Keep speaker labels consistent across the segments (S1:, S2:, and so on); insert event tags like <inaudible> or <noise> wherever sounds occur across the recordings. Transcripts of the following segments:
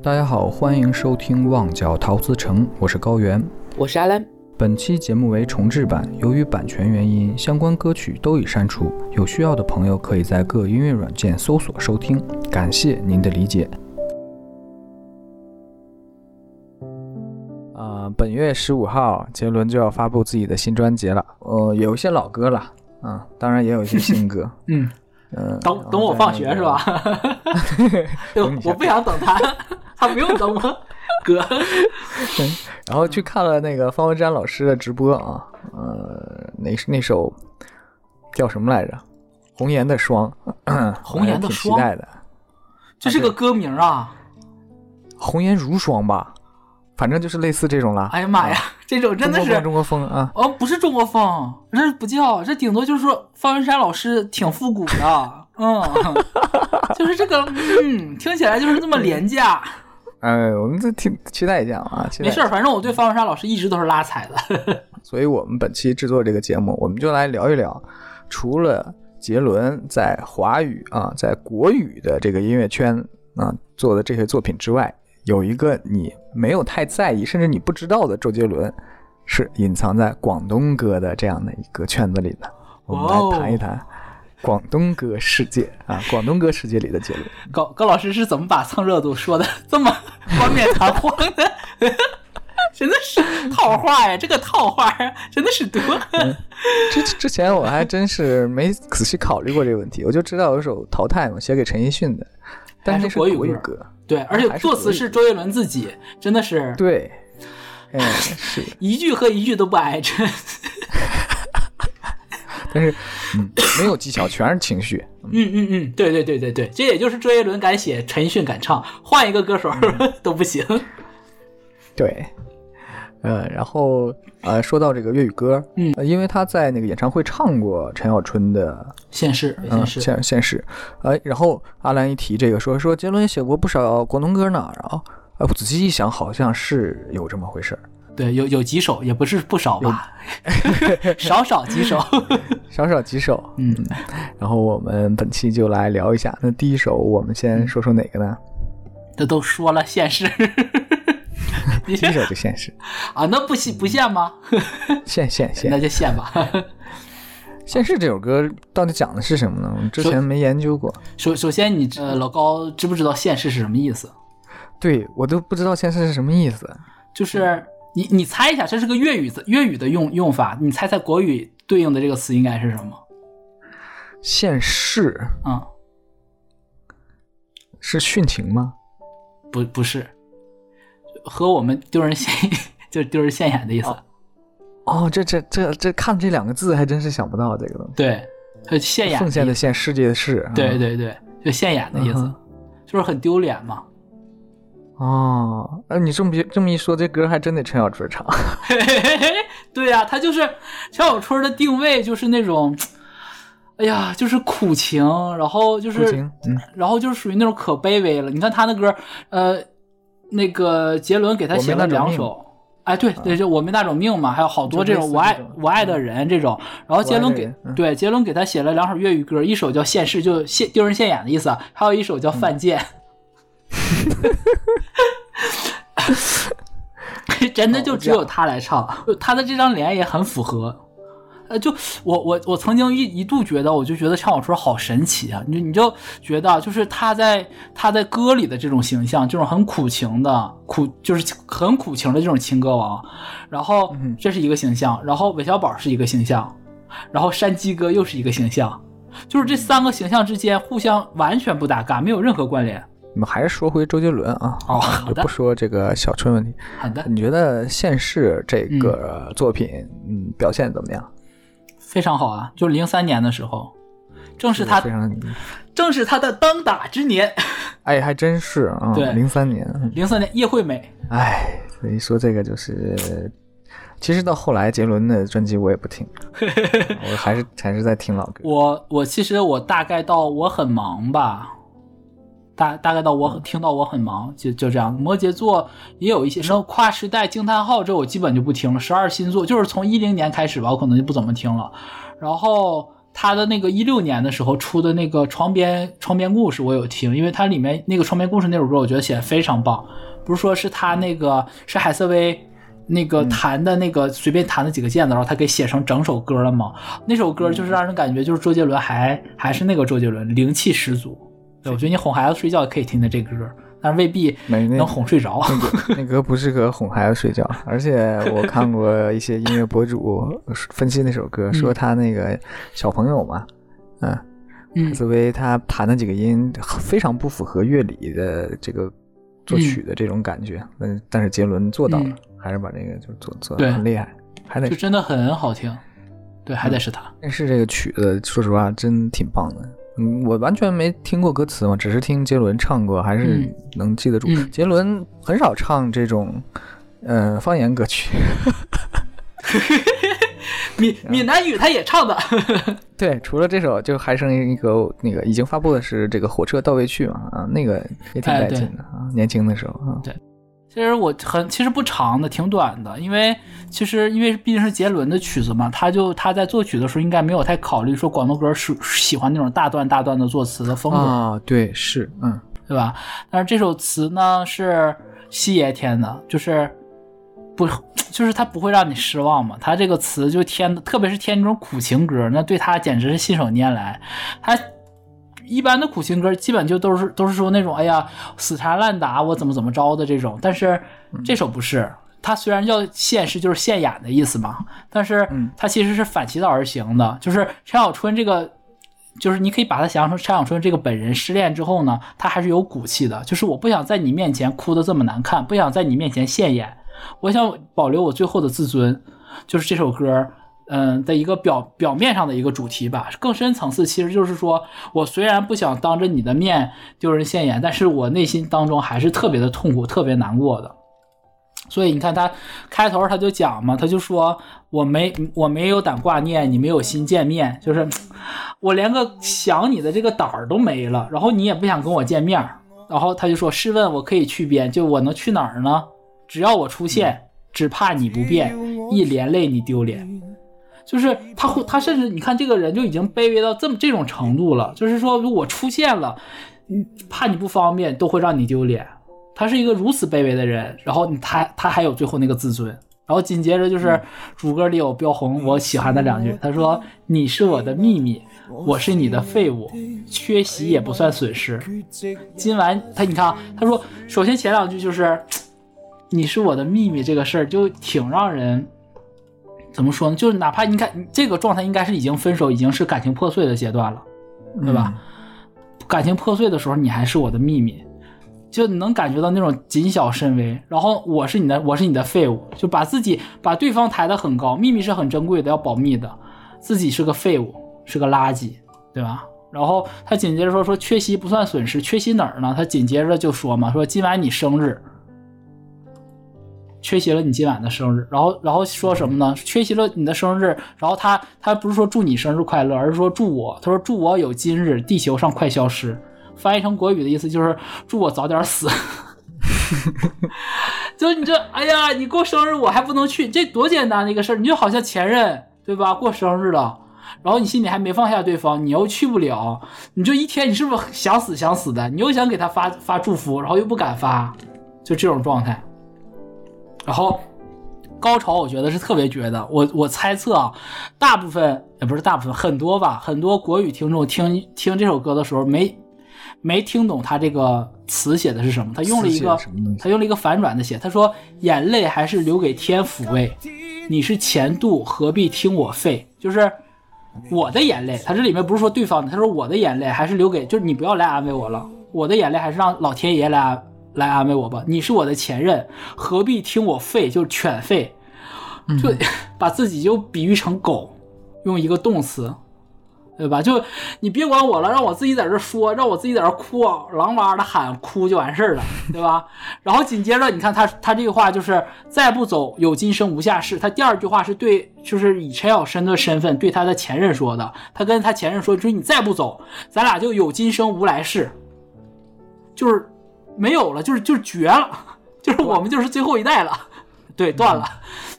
S1: 大家好，欢迎收听《旺角陶瓷城》，我是高原。
S2: 我是阿兰。
S1: 本期节目为重制版，由于版权原因，相关歌曲都已删除。有需要的朋友可以在各音乐软件搜索收听，感谢您的理解。啊、本月十五号，杰伦就要发布自己的新专辑了。呃，有一些老歌了，啊、当然也有一些新歌。<laughs>
S2: 嗯，
S1: 嗯、
S2: 等等我放学是吧？<laughs> 对
S1: 等你，下
S2: 我不想等他，他不用等我，<laughs> 哥。
S1: 然后去看了那个方文山老师的直播啊，呃，那那首叫什么来着？红颜的霜，<coughs>
S2: 红颜的霜
S1: 期待的，
S2: 这是个歌名啊！
S1: 红颜如霜吧，反正就是类似这种啦。
S2: 哎呀妈呀，这种真的是
S1: 中国风，中国风啊，
S2: 哦，不是中国风，这不叫，这顶多就是说方文山老师挺复古的，嗯，<laughs> 就是这个，嗯，听起来就是这么廉价。
S1: 哎，我们这挺期待一下啊，
S2: 没事儿，反正我对方文山老师一直都是拉踩的。<laughs>
S1: 所以我们本期制作这个节目，我们就来聊一聊，除了杰伦在华语啊，在国语的这个音乐圈啊做的这些作品之外，有一个你没有太在意，甚至你不知道的周杰伦，是隐藏在广东歌的这样的一个圈子里的。我们来谈一谈广东歌世界啊，广东歌世界里的杰伦。
S2: 高高老师是怎么把蹭热度说的这么 <laughs> 冠冕堂皇的？<laughs> 真的是套话呀，这个套话呀，真的是多。
S1: 之之前我还真是没仔细考虑过这个问题，我就知道有首《淘汰》嘛，写给陈奕迅的，但是是
S2: 国语歌
S1: 国语歌。
S2: 对，而且作词是周杰伦自己，真的是
S1: 对，哎，是，<laughs>
S2: 一句和一句都不挨着。
S1: 但是，嗯，没有技巧，全是情绪。
S2: 嗯嗯嗯，对对对对对，这也就是周杰伦敢写，陈奕迅敢唱，换一个歌手 <laughs> 都不行。
S1: 对，呃，然后呃，说到这个粤语歌，
S2: 嗯。
S1: 呃因为他在那个演唱会唱过陈小春的
S2: 现世，
S1: 嗯
S2: 现世，
S1: 现现实，呃，然后阿兰一提这个说说杰伦也写过不少广东歌呢，然后呃，我仔细一想，好像是有这么回事儿，
S2: 对，有有几首，也不是不少吧，<laughs> 少少几首。<laughs>
S1: 少少几首。
S2: 嗯，
S1: 然后我们本期就来聊一下，那第一首我们先说说哪个呢？
S2: 这都说了现世，<laughs> 你
S1: 第一首就现实，
S2: 啊，那不限不限吗？
S1: 现现
S2: 那
S1: 现
S2: 就限吧。
S1: 现世这首歌到底讲的是什么呢？我之前没研究过，
S2: 首首先你，呃老高知不知道现世是什么意思？
S1: 对我都不知道现世是什么意思。
S2: 就是你你猜一下，这是个粤语字粤语的用用法，你猜猜国语对应的这个词应该是什么？
S1: 现世
S2: 嗯，
S1: 是殉情吗？
S2: 不不是，和我们丢人现就丢人现眼的意思。
S1: 哦，这这这这看这两个字还真是想不到这个东西。
S2: 对，就现眼
S1: 奉献的献，世界的世。
S2: 对对对，就现眼的意思，
S1: 嗯
S2: 就是很丢脸嘛。
S1: 哦，呃，你这么这么一说，这歌还真得陈小春唱。
S2: 嘿嘿嘿嘿，对呀、他就是陈小春的定位就是那种，哎呀，就是苦情，然后就是然后就是属于那种可卑微了。你看他那歌，呃，那个杰伦给他写了两首，哎，对对，就我没那种命嘛，还有好多这种我爱我爱的人这种。然后杰伦给对杰伦给他写了两首粤语歌，一首叫《现世》，就现丢人现眼的意思，还有一首叫《犯贱》。<laughs> 真的就只有他来唱，他的这张脸也很符合。呃，就我我我曾经一一度觉得，我就觉得唱小春好神奇啊！你你就觉得，就是他在他在歌里的这种形象，这种很苦情的苦，就是很苦情的这种情歌王。然后
S1: 嗯
S2: 这是一个形象，然后韦小宝是一个形象，然后山鸡哥又是一个形象，就是这三个形象之间互相完全不搭嘎，没有任何关联。
S1: 我们还是说回周杰伦啊，
S2: 哦
S1: 就不说这个小春问题。
S2: 好的，
S1: 你觉得《现世》这个作品，嗯，表现怎么样？
S2: 非常好啊！就零三年的时候，正是他
S1: 非常，
S2: 正是他的当打之年。<laughs>
S1: 哎，还真是啊，
S2: 对
S1: 零三年，
S2: 零三年叶惠美，
S1: 哎，所以说这个就是，其实到后来杰伦的专辑我也不听，<laughs> 我还是还是在听老歌。
S2: 我我其实我大概到我很忙吧，大大概到我听到我很忙，就就这样。摩羯座也有一些什么跨时代惊叹号，这我基本就不听了。十二星座就是从一零年开始吧，我可能就不怎么听了。然后他的那个一六年的时候出的那个床边床边故事，我有听，因为它里面那个床边故事那首歌，我觉得写的非常棒。不是说是他那个是海瑟薇那个弹的那个随便弹的几个键子，然后他给写成整首歌了嘛？那首歌就是让人感觉就是周杰伦还还是那个周杰伦，灵气十足。对，我觉得你哄孩子睡觉可以听听这歌。但是未必能哄睡着。
S1: 那那歌不适合哄孩子睡觉，而且我看过一些音乐博主分析那首歌，说他那个小朋友嘛，嗯，紫薇他弹的几个音非常不符合乐理的这个作曲的这种感觉，嗯，但是杰伦做到了，还是把这个就做做的很厉害，还得
S2: 就真的很好听，对，还得是他。
S1: 但是这个曲子，说实话，真挺棒的。嗯，我完全没听过歌词嘛，只是听杰伦唱过，还是能记得住。杰伦很少唱这种，呃，方言歌曲。<laughs>
S2: 闽闽南语他也唱的。<laughs>
S1: 对，除了这首，就还剩一个那个已经发布的是这个火车到位去嘛，啊，那个也挺带劲的啊，年轻的时候啊。
S2: 对。其实我很其实不长的，挺短的，因为其实因为毕竟是杰伦的曲子嘛，他就他在作曲的时候应该没有太考虑说广东歌是喜欢那种大段大段的作词的风格
S1: 啊，对，是，嗯，
S2: 对吧？但是这首词呢是西爷填的，就是不就是他不会让你失望嘛，他这个词就填的，特别是填那种苦情歌，那对他简直是信手拈来，他。一般的苦情歌基本就都是都是说那种哎呀死缠烂打我怎么怎么着的这种，但是这首不是，它虽然叫现实就是现眼的意思嘛，但是它其实是反其道而行的，就是陈小春这个，就是你可以把它想象成陈小春这个本人失恋之后呢，他还是有骨气的，就是我不想在你面前哭的这么难看，不想在你面前现眼，我想保留我最后的自尊，就是这首歌。嗯的一个表表面上的一个主题吧，更深层次其实就是说，我虽然不想当着你的面丢人现眼，但是我内心当中还是特别的痛苦，特别难过的。所以你看他开头他就讲嘛，他就说我没我没有胆挂念，你没有心见面，就是我连个想你的这个胆儿都没了，然后你也不想跟我见面，然后他就说试问我可以去边，就我能去哪儿呢？只要我出现，只怕你不变，一连累你丢脸。就是他会，他甚至你看这个人就已经卑微到这么这种程度了。就是说，如果出现了，嗯，怕你不方便，都会让你丢脸。他是一个如此卑微的人，然后他他还有最后那个自尊。然后紧接着就是主歌里有标红我喜欢的两句，他说：“你是我的秘密，我是你的废物，缺席也不算损失。”今晚他你看啊，他说首先前两句就是“ <tsk> 你是我的秘密”这个事儿就挺让人。怎么说呢？就是哪怕你看这个状态，应该是已经分手，已经是感情破碎的阶段了，对吧？感情破碎的时候，你还是我的秘密，就能感觉到那种谨小慎微。然后我是你的，我是你的废物，就把自己把对方抬得很高，秘密是很珍贵的，要保密的，自己是个废物，是个垃圾，对吧？然后他紧接着说说缺席不算损失，缺席哪儿呢？他紧接着就说嘛，说今晚你生日。缺席了你今晚的生日，然后然后说什么呢？缺席了你的生日，然后他他不是说祝你生日快乐，而是说祝我，他说祝我有今日，地球上快消失。翻译成国语的意思就是祝我早点死。<laughs> 就你这，哎呀，你过生日我还不能去，这多简单的一个事儿，你就好像前任对吧？过生日了，然后你心里还没放下对方，你又去不了，你就一天你是不是想死想死的？你又想给他发发祝福，然后又不敢发，就这种状态。然后高潮，我觉得是特别绝的。我我猜测啊，大部分也不是大部分，很多吧，很多国语听众听听这首歌的时候，没没听懂他这个词写的是什么。他用了一个他用了一个反转的写，他说眼泪还是留给天抚慰，你是前度，何必听我废？就是我的眼泪，他这里面不是说对方的，他说我的眼泪还是留给，就是你不要来安慰我了，我的眼泪还是让老天爷来安。来安慰我吧，你是我的前任，何必听我吠？就是犬吠，就 <laughs> 把自己就比喻成狗，用一个动词，对吧？就你别管我了，让我自己在这说，让我自己在这哭，狼哇的喊哭就完事儿了，对吧？<laughs> 然后紧接着你看他他这个话就是再不走有今生无下世。他第二句话是对，就是以陈小生的身份对他的前任说的，他跟他前任说，就是你再不走，咱俩就有今生无来世，就是。没有了，就是就是绝了，<laughs> 就是我们就是最后一代了，对，断了。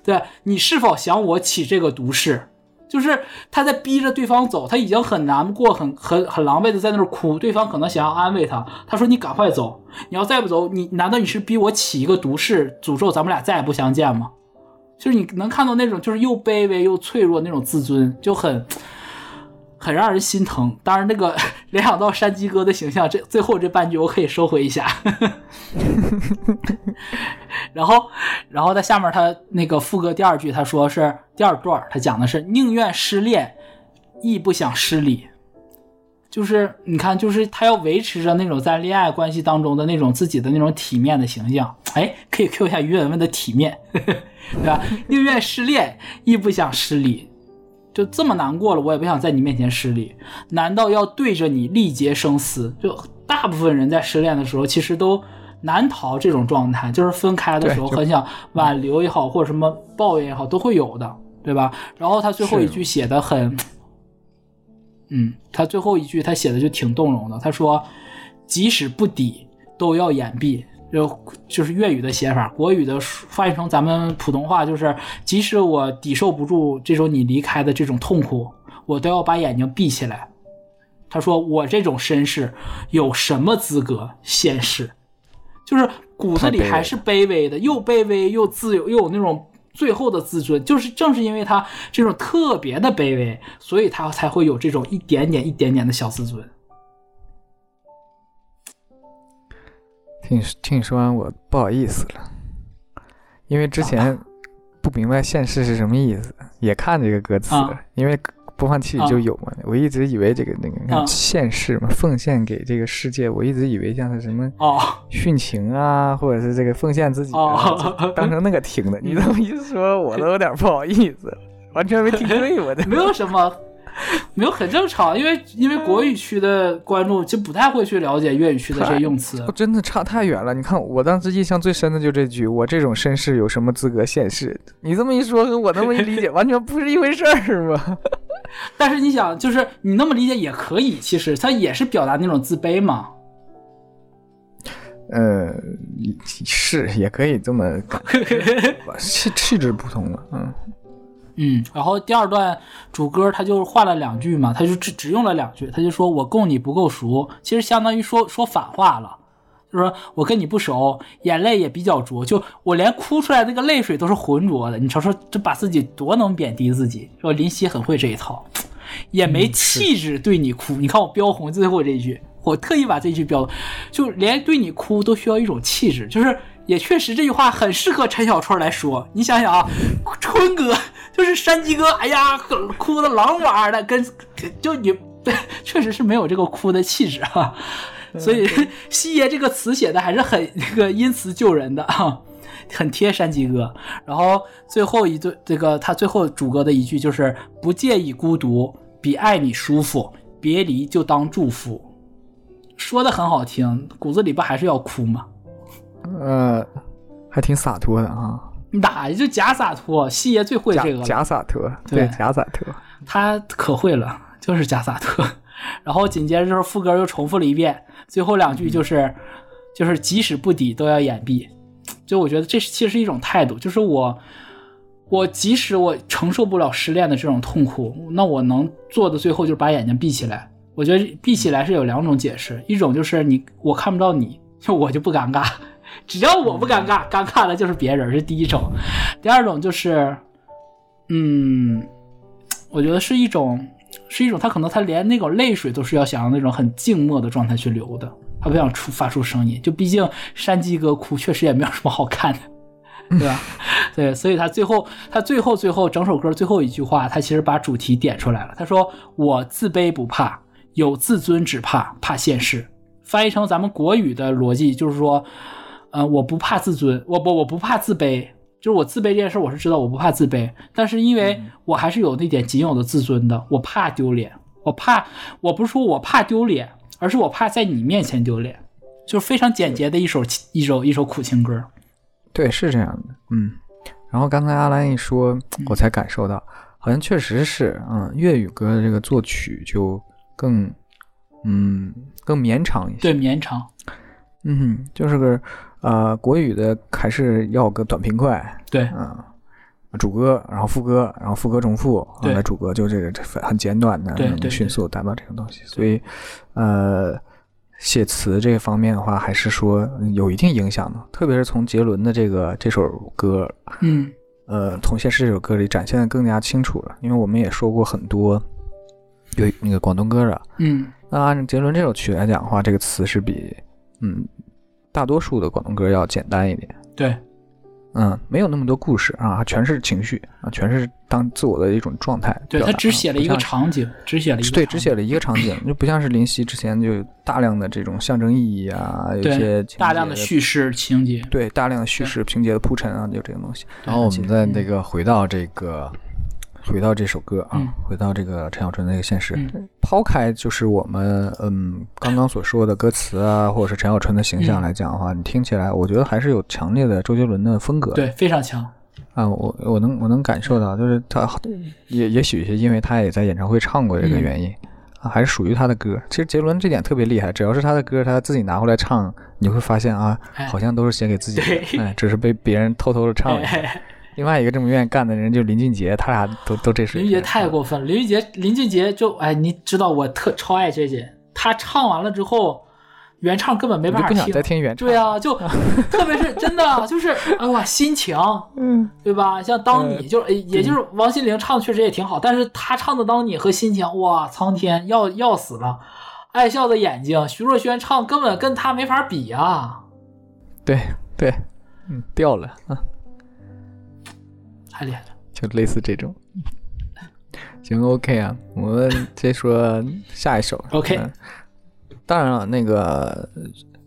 S2: 对你是否想我起这个毒誓？就是他在逼着对方走，他已经很难过、很很很狼狈的在那儿哭，对方可能想要安慰他，他说：“你赶快走，你要再不走，你难道你是逼我起一个毒誓，诅咒咱们俩再也不相见吗？”就是你能看到那种就是又卑微又脆弱那种自尊，就很很让人心疼。当然，那个联想到山鸡哥的形象，这最后这半句我可以收回一下。<laughs> 然后，然后在下面他那个副歌第二句，他说是第二段，他讲的是宁愿失恋，亦不想失礼。就是你看，就是他要维持着那种在恋爱关系当中的那种自己的那种体面的形象。哎，可以 Q 一下于文文的体面，<laughs> 对吧？宁愿失恋，亦不想失礼。就这么难过了，我也不想在你面前失礼。难道要对着你力竭生死？就大部分人在失恋的时候，其实都难逃这种状态，就是分开的时候很想挽留也好，或者什么抱怨也好，都会有的，对吧？然后他最后一句写的很，嗯，他最后一句他写的就挺动容的。他说：“即使不抵，都要掩蔽。”就就是粤语的写法，国语的翻译成咱们普通话就是：即使我抵受不住这种你离开的这种痛苦，我都要把眼睛闭起来。他说：“我这种身世有什么资格现世？就是骨子里还是卑微的，又卑微又自由，又有那种最后的自尊。就是正是因为他这种特别的卑微，所以他才会有这种一点点、一点点的小自尊。”
S1: 听听说完我不好意思了，因为之前不明白现世是什么意思，也看这个歌词，因为播放器里就有嘛。我一直以为这个那个你看现世嘛，奉献给这个世界，我一直以为像是什么殉情啊，或者是这个奉献自己，<laughs> 当成那个听的。你这么一说，我都有点不好意思，完全没听 <laughs> 对，我的
S2: 没有什么。<laughs> 没有很正常，因为因为国语区的观众就不太会去了解粤语区的这些用词，<laughs>
S1: 真的差太远了。你看，我当时印象最深的就这句：“我这种身世有什么资格现世？” <laughs> 你这么一说，跟我那么一理解，完全不是一回事儿吗？
S2: 但是你想，就是你那么理解也可以，其实他也是表达那种自卑嘛。
S1: 呃，是也可以这么感，气气质不同了，嗯。
S2: 嗯，然后第二段主歌他就换了两句嘛，他就只只用了两句，他就说我供你不够熟，其实相当于说说反话了，就是说我跟你不熟，眼泪也比较浊，就我连哭出来那个泪水都是浑浊的，你瞅瞅这把自己多能贬低自己，说林夕很会这一套，也没气质对你哭，你看我标红最后这一句，我特意把这句标，就连对你哭都需要一种气质，就是也确实这句话很适合陈小春来说，你想想啊，春哥。<laughs> 就是山鸡哥，哎呀，哭的狼哇的，跟就你，<laughs> 确实是没有这个哭的气质哈。所以 <laughs> 西爷这个词写的还是很那个因词救人的哈，很贴山鸡哥。然后最后一对这个他最后主歌的一句就是不介意孤独，比爱你舒服，别离就当祝福，说的很好听，骨子里不还是要哭吗？
S1: 呃，还挺洒脱的啊。
S2: 哪就假洒脱，西爷最会这个了。
S1: 假洒脱，对，假洒脱，
S2: 他可会了，就是假洒脱。<laughs> 然后紧接着就是副歌又重复了一遍，最后两句就是，就是即使不抵都要掩蔽。就我觉得这是其实是一种态度，就是我，我即使我承受不了失恋的这种痛苦，那我能做的最后就是把眼睛闭起来。我觉得闭起来是有两种解释，一种就是你我看不到你就 <laughs> 我就不尴尬。只要我不尴尬，尴尬的就是别人，是第一种。第二种就是，嗯，我觉得是一种，是一种，他可能他连那种泪水都是要想要那种很静默的状态去流的，他不想出发出声音。就毕竟山鸡哥哭确实也没有什么好看的，对吧？<laughs> 对，所以他最后，他最后最后整首歌最后一句话，他其实把主题点出来了。他说：“我自卑不怕，有自尊只怕怕现实。”翻译成咱们国语的逻辑就是说。嗯，我不怕自尊，我不我不怕自卑，就是我自卑这件事，我是知道我不怕自卑，但是因为我还是有那点仅有的自尊的，我怕丢脸，我怕，我不是说我怕丢脸，而是我怕在你面前丢脸，就是非常简洁的一首一首一首苦情歌，
S1: 对，是这样的，嗯，然后刚才阿兰一说，我才感受到，好像确实是，嗯，粤语歌的这个作曲就更，嗯，更绵长一些，
S2: 对，绵长，
S1: 嗯，就是个。呃，国语的还是要个短平快，
S2: 对，
S1: 嗯，主歌，然后副歌，然后副歌重复，
S2: 对
S1: 然后主歌就这个很简短的，能迅速达到这种东西。所以，呃，写词这方面的话，还是说有一定影响的，特别是从杰伦的这个这首歌，
S2: 嗯
S1: 呃，从现实这首歌里展现的更加清楚了。因为我们也说过很多有那个广东歌的，
S2: 嗯
S1: 那按照杰伦这首曲来讲的话，这个词是比嗯大多数的广东歌要简单一点。
S2: 对，
S1: 嗯，没有那么多故事啊，全是情绪啊，全是当自我的一种状态。
S2: 对他只写了一个场景，只写了一个
S1: 对，只写了一个场景，<laughs> 就不像是林夕之前就有大量的这种象征意义啊，有些
S2: 大量的叙事情节。
S1: 对大量的叙事情节的铺陈啊，就这个东西。
S3: 然后我们再那个回到这个，
S1: 回到这首歌啊，
S2: 嗯
S1: 回到这个陈小春的一个现实，
S2: 嗯
S1: 抛开就是我们嗯刚刚所说的歌词啊，或者是陈小春的形象
S2: 嗯
S1: 来讲的话，你听起来，我觉得还是有强烈的周杰伦的风格。
S2: 对，非常强。
S1: 啊，我我能我能感受到，就是他也也许是因为他也在演唱会唱过这个
S2: 嗯
S1: 原因、啊，还是属于他的歌。其实杰伦这点特别厉害，只要是他的歌，他自己拿回来唱，你会发现啊，
S2: 哎
S1: 好像都是写给自己的，
S2: 对
S1: 哎，只是被别人偷偷的唱了一下。
S2: 哎
S1: 另外一个这么愿意干的人就林俊杰，他俩都都这水平。
S2: 林俊杰太过分了，林俊杰林俊杰就哎，你知道我特超爱这姐，他唱完了之后，原唱根本没办法
S1: 听不想再听原唱。
S2: 对啊，<laughs> 就特别是真的就是哎哇心情，
S1: 嗯，
S2: 对吧？像当你
S1: 嗯
S2: 就是，哎也就是王心凌唱的确实也挺好，但是他唱的当你和心情，哇，苍天要要死了，爱笑的眼睛，徐若瑄唱根本跟他没法比啊，
S1: 对对，嗯，掉了啊，
S2: 太厉害了。
S1: 就类似这种。行，OK 啊，我们再说下一首。<laughs>
S2: OK
S1: 嗯当然了，那个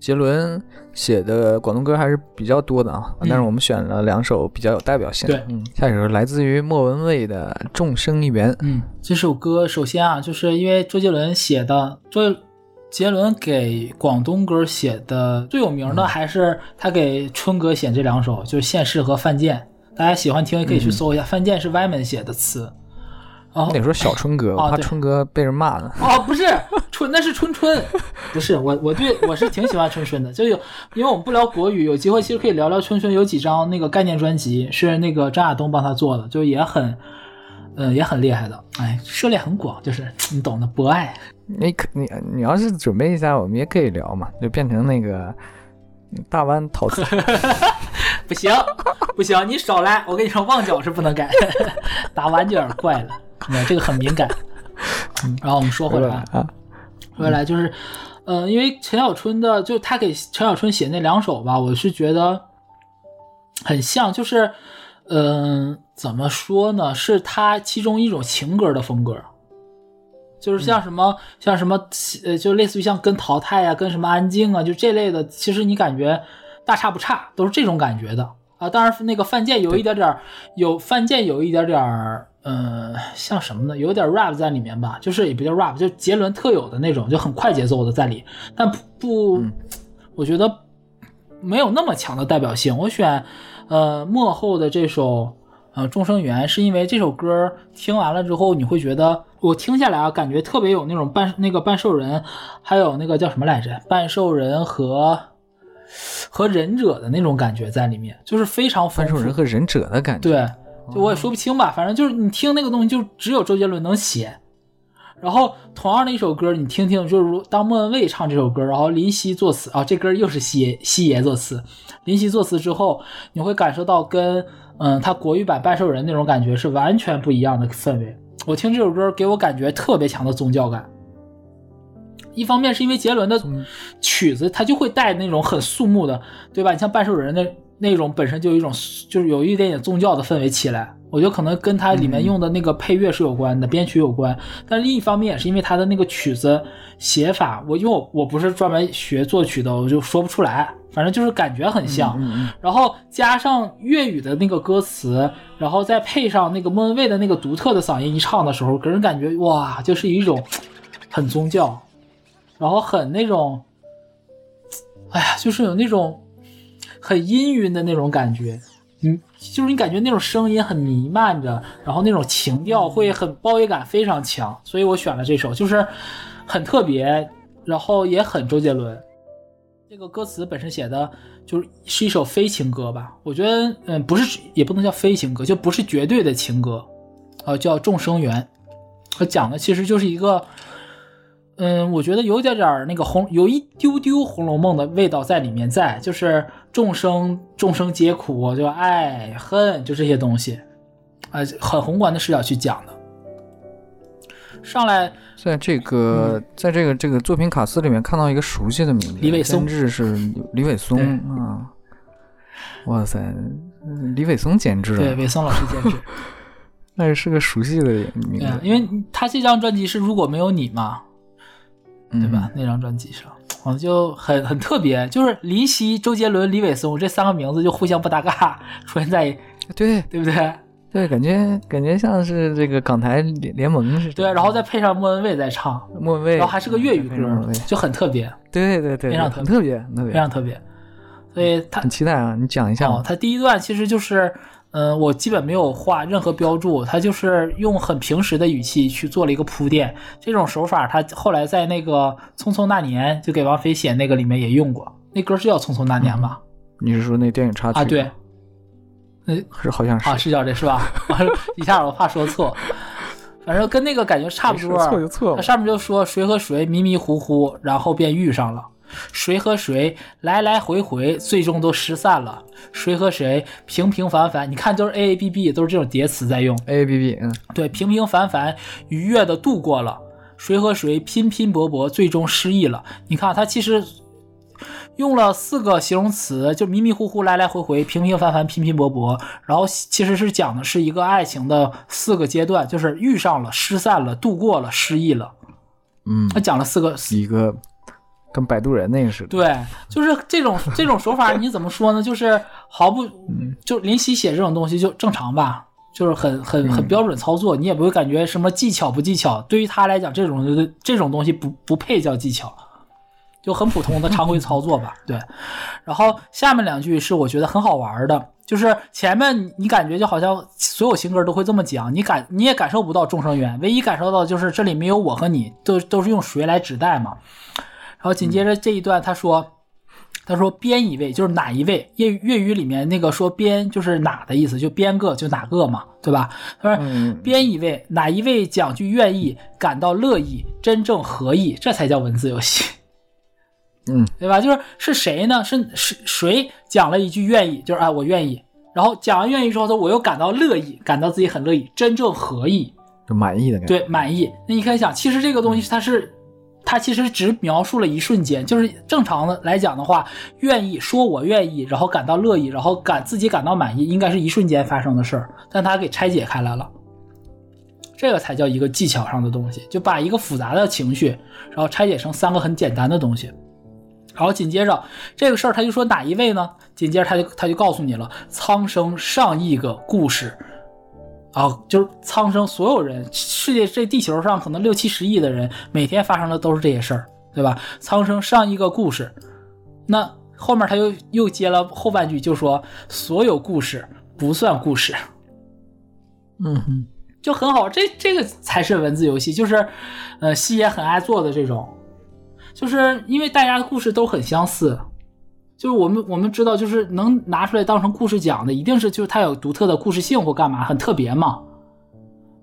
S1: 杰伦写的广东歌还是比较多的啊，
S2: 嗯
S1: 但是我们选了两首比较有代表性的。
S2: 对
S1: 嗯，下一首来自于莫文蔚的《众生一缘》。
S2: 嗯，这首歌首先啊，就是因为周杰伦写的，周杰伦给广东歌写的最有名的还是他给春哥写这两首，就是《现世》和《犯贱》。大家喜欢听也可以去搜一下，犯贱》是 Wyman 写的词。然后
S1: 那时候小春哥，我怕春哥被人骂呢。
S2: 哦，不是春，那是春春，<laughs> 不是我，我对我是挺喜欢春春的，就有因为我们不聊国语，有机会其实可以聊聊春春有几张那个概念专辑是那个张亚东帮他做的，就也很，呃，也很厉害的，哎，涉猎很广，就是你懂的，博爱。
S1: 你可你你要是准备一下，我们也可以聊嘛，就变成那个大湾陶瓷。<laughs>
S2: 不行，不行，你少来！我跟你说，旺角是不能改，打完就有点怪了，嗯这个很敏感。然后我们说回来啊，
S1: 啊，
S2: 回来就是，呃，因为陈小春的，就他给陈小春写那两首吧，我是觉得很像，就是，嗯、怎么说呢？是他其中一种情歌的风格，就是像什么、像什么，呃，就类似于像跟淘汰啊，跟什么安静啊，就这类的，其实你感觉大差不差，都是这种感觉的啊。当然，那个范建有一点点，有范建有一点点儿。呃，像什么呢？有点 rap 在里面吧，就是也不叫 rap，就杰伦特有的那种，就很快节奏的在里，但不不，
S1: 嗯
S2: 我觉得没有那么强的代表性。我选呃幕后的这首呃众生缘，是因为这首歌听完了之后，你会觉得我听下来啊，感觉特别有那种半那个半兽人，还有那个叫什么来着，半兽人和和忍者的那种感觉在里面，就是非常丰富。
S1: 半兽人和忍者的感觉。
S2: 对，就我也说不清吧，反正就是你听那个东西，就只有周杰伦能写。然后同样的一首歌，你听听，就是如当莫文蔚唱这首歌，然后林夕作词啊，这歌又是西爷西爷作词，林夕作词之后，你会感受到跟嗯他国语版《半兽人》那种感觉是完全不一样的氛围。我听这首歌给我感觉特别强的宗教感。一方面是因为杰伦的曲子，他就会带那种很肃穆的，对吧？你像半兽人那那种本身就有一种就是有一点点宗教的氛围起来，我觉得可能跟它里面用的那个配乐是有关的，编曲有关。但另一方面也是因为它的那个曲子写法，我因为我我不是专门学作曲的，我就说不出来，反正就是感觉很像。
S1: 嗯嗯
S2: 然后加上粤语的那个歌词，然后再配上那个莫文蔚的那个独特的嗓音一唱的时候，给人感觉哇，就是一种很宗教，然后很那种，哎呀，就是有那种很氤氲的那种感觉。嗯，就是你感觉那种声音很弥漫着，然后那种情调会很包围感非常强，所以我选了这首，就是很特别，然后也很周杰伦。这个歌词本身写的就是是一首非情歌吧？我觉得，嗯，不是，也不能叫非情歌，就不是绝对的情歌，呃，叫《众生缘》。它讲的其实就是一个，嗯，我觉得有点点那个红，有一丢丢《红楼梦》的味道在里面，在就是众生众生皆苦，就爱恨，就这些东西，啊，很宏观的视角去讲的。上来，
S1: 在这个，在这个这个作品卡司里面看到一个熟悉的名字，
S2: 李伟松，
S1: 监制是李伟松啊！哇塞，李伟松监制，
S2: 对，伟松老师监制，<laughs>
S1: 那是个熟悉的名字，
S2: 因为他这张专辑是《如果没有你》嘛，对吧？那张专辑上，我就很很特别，就是林夕、周杰伦、李伟松这三个名字就互相不搭嘎，出现在，
S1: 对
S2: 对不对？<laughs>
S1: 对，感觉感觉像是这个港台联联盟似的。
S2: 对，然后再配上莫文蔚在唱，
S1: 莫文蔚，
S2: 然后还是个粤语歌，就很特别。
S1: 对对对，
S2: 非常
S1: 特别，特别，
S2: 非常特别。所以他
S1: 很期待啊，你讲一下。
S2: 哦，他第一段其实就是，嗯，我基本没有画任何标注，他就是用很平时的语气去做了一个铺垫。这种手法，他后来在那个《匆匆那年》就给王菲写那个里面也用过。那歌是叫《匆匆那年》吧？
S1: 你是说那电影插曲
S2: 啊？对。
S1: 嗯，是好像是
S2: 啊，是叫这是吧？完了，一下我怕说错，反正跟那个感觉差不多。
S1: 错就错。
S2: 它上面就说谁和谁迷迷糊糊，然后便遇上了；谁和谁来来回回，最终都失散了；谁和谁平平凡凡，你看都是 A A B B，都是这种叠词在用。
S1: A A B B，嗯，
S2: 对，平平凡凡愉悦的度过了；谁和谁拼拼搏搏，最终失意了。你看，它其实。用了四个形容词，就迷迷糊糊、来来回回、平平凡凡、拼拼搏搏，然后其实是讲的是一个爱情的四个阶段，就是遇上了、失散了、度过了、失忆了。
S1: 嗯，
S2: 他讲了四个，
S1: 一个跟摆渡人那个似的。
S2: 对，就是这种这种手法，你怎么说呢？就是毫不，就林夕写这种东西就正常吧，就是很很很标准操作，你也不会感觉什么技巧不技巧。对于他来讲，这种这种东西不不配叫技巧。就很普通的常规操作吧，对。然后下面两句是我觉得很好玩的，就是前面你感觉就好像所有情歌都会这么讲，你感你也感受不到众生缘，唯一感受到就是这里没有我和你，都都是用谁来指代嘛。然后紧接着这一段他说，他说边一位就是哪一位，粤粤语里面那个说边就是哪的意思，就边个就哪个嘛，对吧？他说边一位哪一位讲句愿意，感到乐意，真正合意，这才叫文字游戏。
S1: 嗯，<laughs>
S2: 对吧？就是是谁呢？是是谁讲了一句愿意？就是啊，我愿意。然后讲完愿意之后，他我又感到乐意，感到自己很乐意，真正合意，
S1: 就满意的感觉。
S2: 对，满意。那你可以想，其实这个东西它是，它其实只描述了一瞬间。就是正常的来讲的话，愿意说我愿意，然后感到乐意，然后感自己感到满意，应该是一瞬间发生的事儿。但他给拆解开来了，这个才叫一个技巧上的东西，就把一个复杂的情绪，然后拆解成三个很简单的东西。然后紧接着这个事儿，他就说哪一位呢？紧接着他就他就告诉你了，苍生上亿个故事，啊，就是苍生所有人，世界这地球上可能六七十亿的人，每天发生的都是这些事儿，对吧？苍生上亿个故事，那后面他又又接了后半句，就说所有故事不算故事，
S1: 嗯哼，
S2: 就很好，这这个才是文字游戏，就是，呃，西野很爱做的这种。就是因为大家的故事都很相似，就是我们我们知道，就是能拿出来当成故事讲的，一定是就是它有独特的故事性或干嘛，很特别嘛，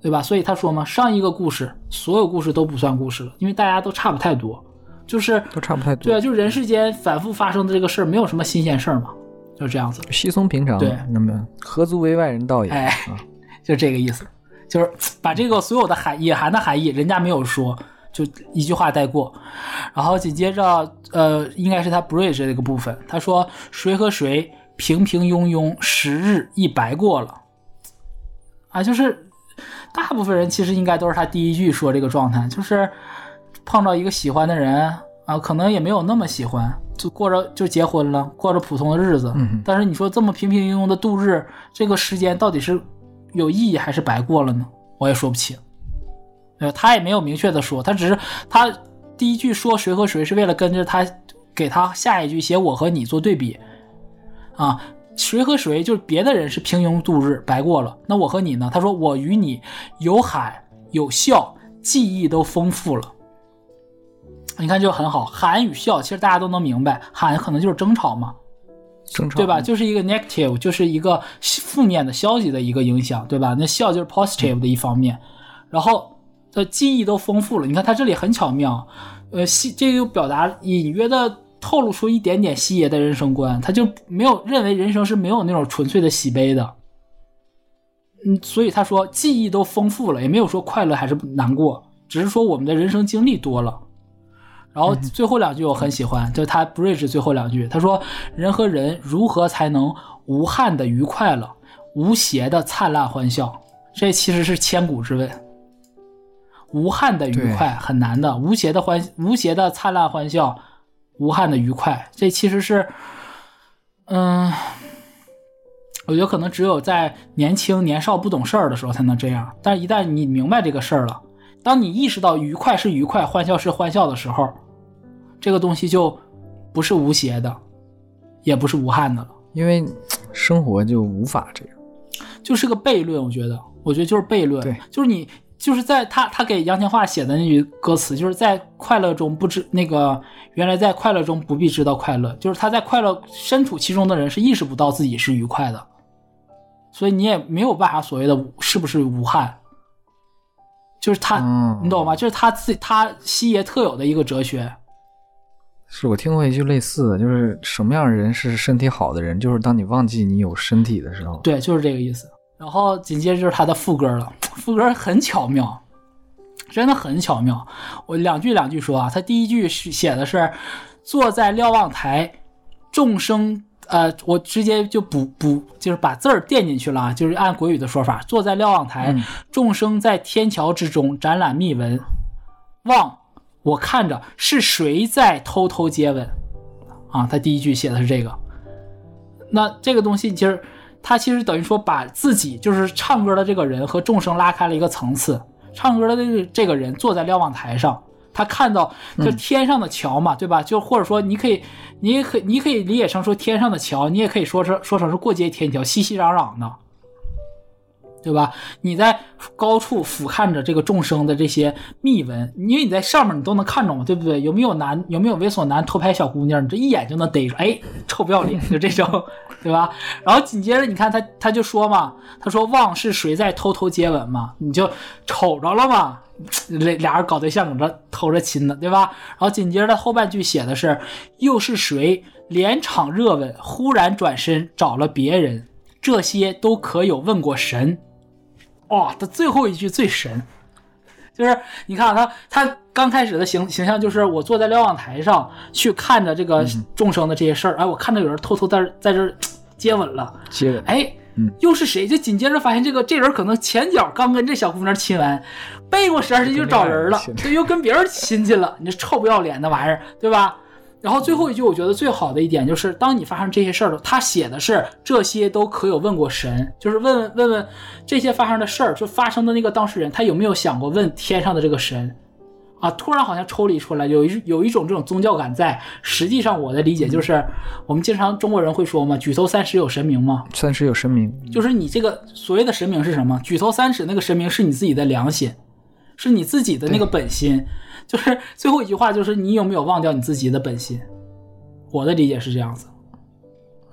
S2: 对吧？所以他说嘛，上一个故事，所有故事都不算故事了，因为大家都差不太多，就是
S1: 都差不太多。
S2: 对啊，就是人世间反复发生的这个事儿，没有什么新鲜事儿嘛，就是这样子，
S1: 稀松平常。
S2: 对，
S1: 那么何足为外人道也？
S2: 哎，就这个意思，就是把这个所有的含隐含的含义，人家没有说。就一句话带过，然后紧接着，呃，应该是他 bridge 这个部分，他说谁和谁平平庸庸，十日一白过了，啊，就是大部分人其实应该都是他第一句说这个状态，就是碰到一个喜欢的人啊，可能也没有那么喜欢，就过着就结婚了，过着普通的日子，但是你说这么平平庸庸的度日，这个时间到底是有意义还是白过了呢？我也说不清。他也没有明确的说，他只是他第一句说谁和谁是为了跟着他给他下一句写我和你做对比啊，谁和谁就是别的人是平庸度日白过了，那我和你呢？他说我与你有海有笑，记忆都丰富了。你看就很好，喊与笑，其实大家都能明白，喊可能就是争吵嘛，
S1: 争吵
S2: 对吧？就是一个 negative，就是一个负面的、消极的一个影响，对吧？那笑就是 positive 的一方面，然后的记忆都丰富了。你看他这里很巧妙，呃，西这个表达隐约的透露出一点点西爷的人生观，他就没有认为人生是没有那种纯粹的喜悲的。嗯，所以他说记忆都丰富了，也没有说快乐还是难过，只是说我们的人生经历多了。然后最后两句我很喜欢，就是他 bridge 最后两句，他说人和人如何才能无憾的愉快了，无邪的灿烂欢笑？这其实是千古之问。无憾的愉快很难的，无邪的欢无邪的灿烂欢笑，无憾的愉快，这其实是，嗯。我觉得可能只有在年轻年少不懂事儿的时候才能这样，但是一旦你明白这个事儿了，当你意识到愉快是愉快，欢笑是欢笑的时候，这个东西就不是无邪的，也不是无憾的了。
S1: 因为生活就无法这样，
S2: 就是个悖论。我觉得，我觉得就是悖论。就是你就是在他他给杨千嬅写的那句歌词，就是在快乐中不知那个原来在快乐中不必知道快乐，就是他在快乐身处其中的人是意识不到自己是愉快的。所以你也没有办法所谓的是不是无憾，就是他，你懂吗？就是他自己他西爷特有的一个哲学。
S1: 是我听过一句类似的，就是什么样的人是身体好的人？就是当你忘记你有身体的时候。
S2: 对，就是这个意思。然后紧接着就是他的副歌了，<laughs> 副歌很巧妙，真的很巧妙。我两句两句说啊，他第一句是写的是坐在瞭望台，众生。呃，我直接就补补，就是把字儿垫进去了啊，就是按国语的说法，坐在瞭望台，众生在天桥之中展览秘闻，望我看着是谁在偷偷接吻啊？他第一句写的是这个，那这个东西其实他其实等于说把自己就是唱歌的这个人和众生拉开了一个层次，唱歌的这个这个人坐在瞭望台上。他看到就天上的桥嘛，对吧？就或者说你可以，你也可你可以理解成说天上的桥，你也可以说是说成是过街天桥，熙熙攘攘的，对吧？你在高处俯瞰着这个众生的这些秘闻，因为你在上面你都能看着嘛，对不对？有没有男有没有猥琐男偷拍小姑娘？你这一眼就能逮住，哎，臭不要脸，就这种，对吧？然后紧接着你看他他就说嘛，他说望是谁在偷偷接吻嘛？你就瞅着了嘛。俩俩人搞对象，搁这偷着亲呢，对吧？然后紧接着后半句写的是，又是谁连场热吻，忽然转身找了别人？这些都可有问过神？哇，他最后一句最神，就是你看他他刚开始的形形象就是我坐在瞭望台上去看着这个众生的这些事儿，哎，我看到有人偷偷在在这 <tsk> 接吻了，
S1: 接吻，
S2: 哎。又是谁？就紧接着发现这个这人可能前脚刚跟这小姑娘亲完，背过身去就找人了，就又跟别人亲去了。你这臭不要脸的玩意儿，对吧？然后最后一句，我觉得最好的一点就是，当你发生这些事儿的时候，他写的是这些都可有问过神，就是问问问问这些发生的事儿，就发生的那个当事人，他有没有想过问天上的这个神？啊，突然好像抽离出来，有一有一种这种宗教感在。实际上，我的理解就是，我们经常中国人会说嘛，“举头三尺有神明”嘛，
S1: 三尺有神明，
S2: 就是你这个所谓的神明是什么？举头三尺那个神明是你自己的良心，是你自己的那个本心。就是最后一句话，就是你有没有忘掉你自己的本心？我的理解是这样子。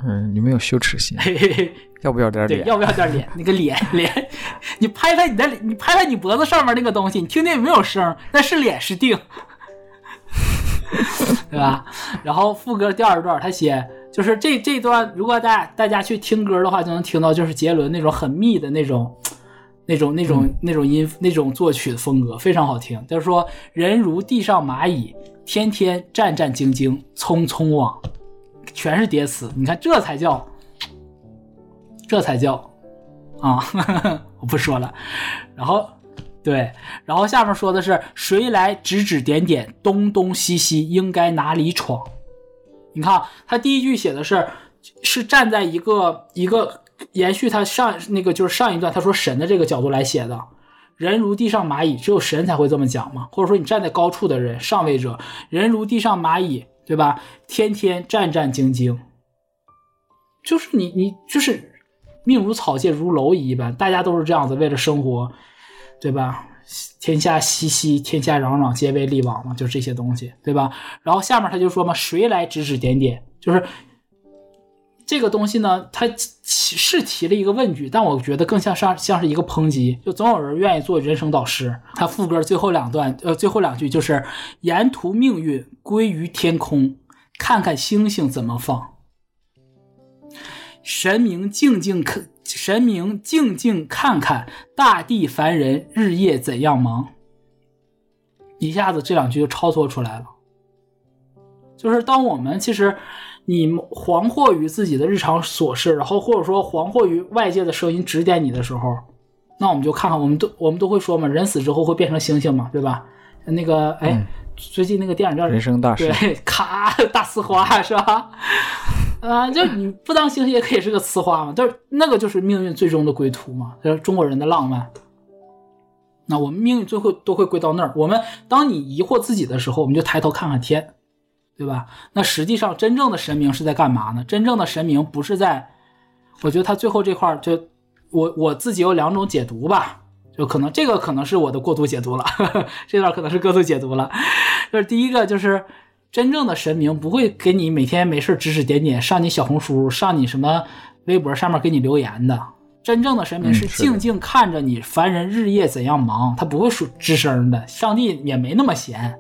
S1: 嗯，你没有羞耻心。<laughs> 要不要点脸？
S2: 要不要点脸？那个脸脸，你拍拍你的，你拍拍你脖子上面那个东西，你听听有没有声？那是脸是定，<laughs> 对吧？然后副歌第二段，他写就是这这段，如果大家大家去听歌的话，就能听到就是杰伦那种很密的那种、那种、那种、那种音、那种作曲的风格，非常好听。他说：“人如地上蚂蚁，天天战战兢兢，匆匆往，全是叠词。你看，这才叫。”这才叫啊！<laughs> 我不说了。然后，对，然后下面说的是谁来指指点点，东东西西应该哪里闯？你看，他第一句写的是是站在一个一个延续他上那个就是上一段他说神的这个角度来写的。人如地上蚂蚁，只有神才会这么讲嘛？或者说你站在高处的人，上位者，人如地上蚂蚁，对吧？天天战战兢兢，就是你你就是。命如草芥，如蝼蚁一般，大家都是这样子，为了生活，对吧？天下熙熙，天下攘攘，皆为利往嘛，就这些东西，对吧？然后下面他就说嘛，谁来指指点点？就是这个东西呢，他是提了一个问句，但我觉得更像像像是一个抨击，就总有人愿意做人生导师。他副歌最后两段，呃，最后两句就是“沿途命运归于天空，看看星星怎么放，神明静静看。”神明静静看看大地凡人日夜怎样忙，一下子这两句就超脱出来了。就是当我们其实你惶惑于自己的日常琐事，然后或者说惶惑于外界的声音指点你的时候，那我们就看看，我们都我们都会说嘛，人死之后会变成星星嘛，对吧？那个哎，最近那个电影叫《
S1: 人生大
S2: 事》，对，<laughs> 咔大呲花是吧？啊，<laughs> 就你不当星星也可以是个呲花嘛，就是那个就是命运最终的归途嘛，就是中国人的浪漫。那我们命运最后都会归到那儿。我们当你疑惑自己的时候，我们就抬头看看天，对吧？那实际上真正的神明是在干嘛呢？真正的神明不是在，我觉得他最后这块就我我自己有两种解读吧，就可能这个可能是我的过度解读了，<laughs> 这段可能是过度解读了。就是第一个就是。真正的神明不会给你每天没事指指点点，上你小红书、上你什么微博上面给你留言的。真正的神明是静静看着你凡人日夜怎样忙，他不会说吱声的。上帝也没那么闲，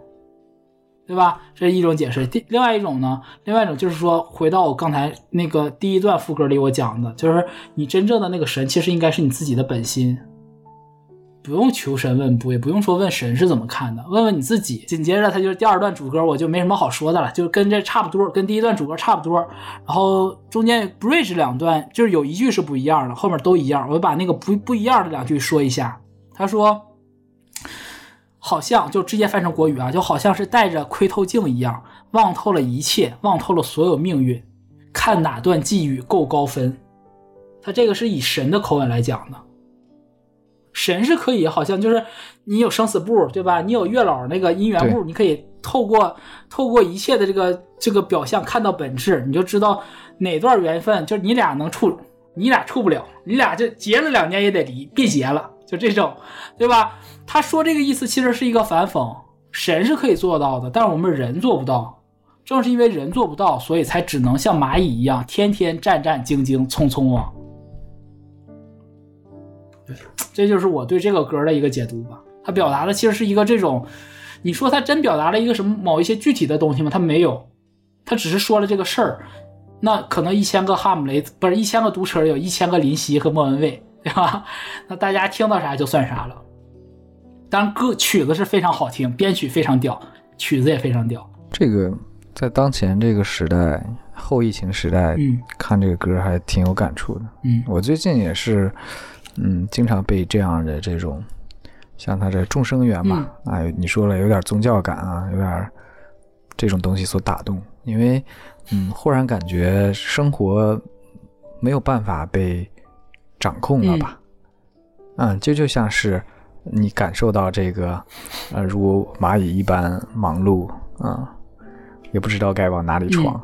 S2: 对吧？这是一种解释。第另外一种呢？另外一种就是说，回到我刚才那个第一段副歌里我讲的，就是你真正的那个神，其实应该是你自己的本心。不用求神问卜，也不用说问神是怎么看的，问问你自己。紧接着他就是第二段主歌，我就没什么好说的了，就跟这差不多，跟第一段主歌差不多。然后中间 bridge 两段就是有一句是不一样的，后面都一样。我把那个不不一样的两句说一下。他说，好像就直接翻成国语啊，就好像是带着窥透镜一样，望透了一切，望透了所有命运，看哪段寄语够高分。他这个是以神的口吻来讲的。神是可以，好像就是你有生死簿，对吧？你有月老那个姻缘簿，你可以透过透过一切的这个这个表象看到本质，你就知道哪段缘分就是你俩能处，你俩处不了，你俩就结了两年也得离，别结了，就这种，对吧？他说这个意思其实是一个反讽，神是可以做到的，但是我们人做不到，正是因为人做不到，所以才只能像蚂蚁一样，天天战战兢兢，匆匆往。这就是我对这个歌的一个解读吧。它表达的其实是一个这种，你说它真表达了一个什么某一些具体的东西吗？它没有，它只是说了这个事儿。那可能一千个哈姆雷不是一千个读者，有一千个林夕和莫文蔚，对吧？那大家听到啥就算啥了。当然歌曲子是非常好听，编曲非常屌，曲子也非常屌。
S1: 这个在当前这个时代，后疫情时代，
S2: 嗯，
S1: 看这个歌还挺有感触的。
S2: 嗯，
S1: 我最近也是。嗯，经常被这样的这种，像他这众生缘嘛，啊，你说了有点宗教感啊，有点这种东西所打动，因为嗯，忽然感觉生活没有办法被掌控了吧？嗯，就就像是你感受到这个，呃，如蚂蚁一般忙碌啊，也不知道该往哪里闯。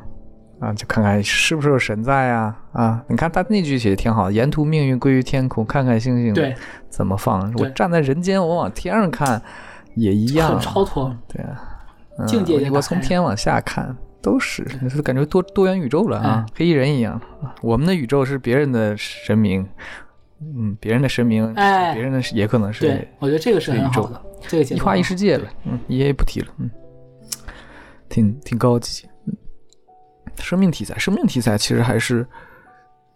S1: 啊，就看看是不是有神在啊啊！你看他那句写的挺好，沿途命运归于天空，看看星星怎么放。我站在人间，我往天上看也一样，
S2: 很超脱。
S1: 对啊，
S2: 境界
S1: 我从天往下看都是，<laughs> 感觉多多元宇宙了啊，黑衣人一样。我们的宇宙是别人的神明，嗯，别人的神明，
S2: 哎，
S1: 别人的也可能是。
S2: 对，我觉得这个是很好的，这个
S1: 一花一世界了。嗯，也不提了，嗯，挺挺高级。生命题材，生命题材其实还是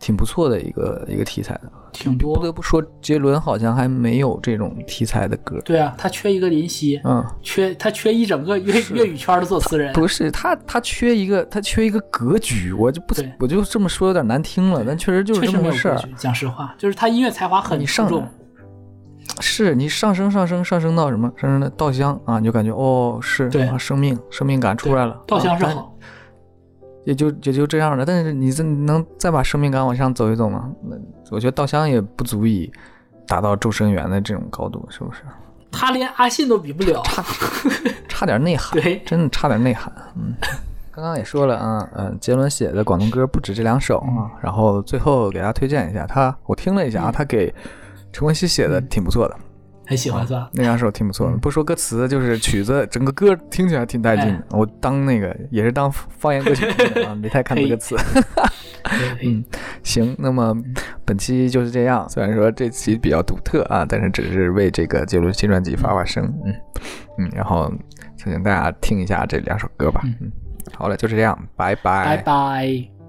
S1: 挺不错的一个一个题材的，
S2: 挺多。
S1: 不得不说，杰伦好像还没有这种题材的歌。
S2: 对啊，他缺一个林夕，
S1: 嗯，
S2: 缺他缺一整个粤粤语圈的作词人。
S1: 不是他，他缺一个，他缺一个格局。我就不，我就这么说有点难听了，但确实就是这么回事儿。
S2: 讲实话，就是他音乐才华很
S1: 重。是你上升上升上升到什么？上升到稻香啊，你就感觉哦，是
S2: 对
S1: 生命生命感出来了。
S2: 稻香是好。
S1: 也就也就这样了，但是你这能再把生命感往上走一走吗？那我觉得稻香也不足以达到周生源的这种高度，是不是？
S2: 他连阿信都比不了，
S1: 差 <laughs> 差点内涵，
S2: 对，
S1: 真的差点内涵。嗯，刚刚也说了啊，嗯，杰伦写的广东歌不止这两首啊，然后最后给大家推荐一下他，我听了一下啊，他给陈冠希写的挺不错的，
S2: 很喜欢是吧？
S1: 那两首挺不错的，不说歌词，就是曲子，整个歌听起来挺带劲的。我当那个也是当方言歌曲听啊，<laughs> 没太看歌词。<laughs> 嗯，行，那么本期就是这样。虽然说这期比较独特啊，但是只是为这个杰伦新专辑发发声。嗯嗯，然后请大家听一下这两首歌吧。嗯，好了，就是这样，拜拜，
S2: 拜拜。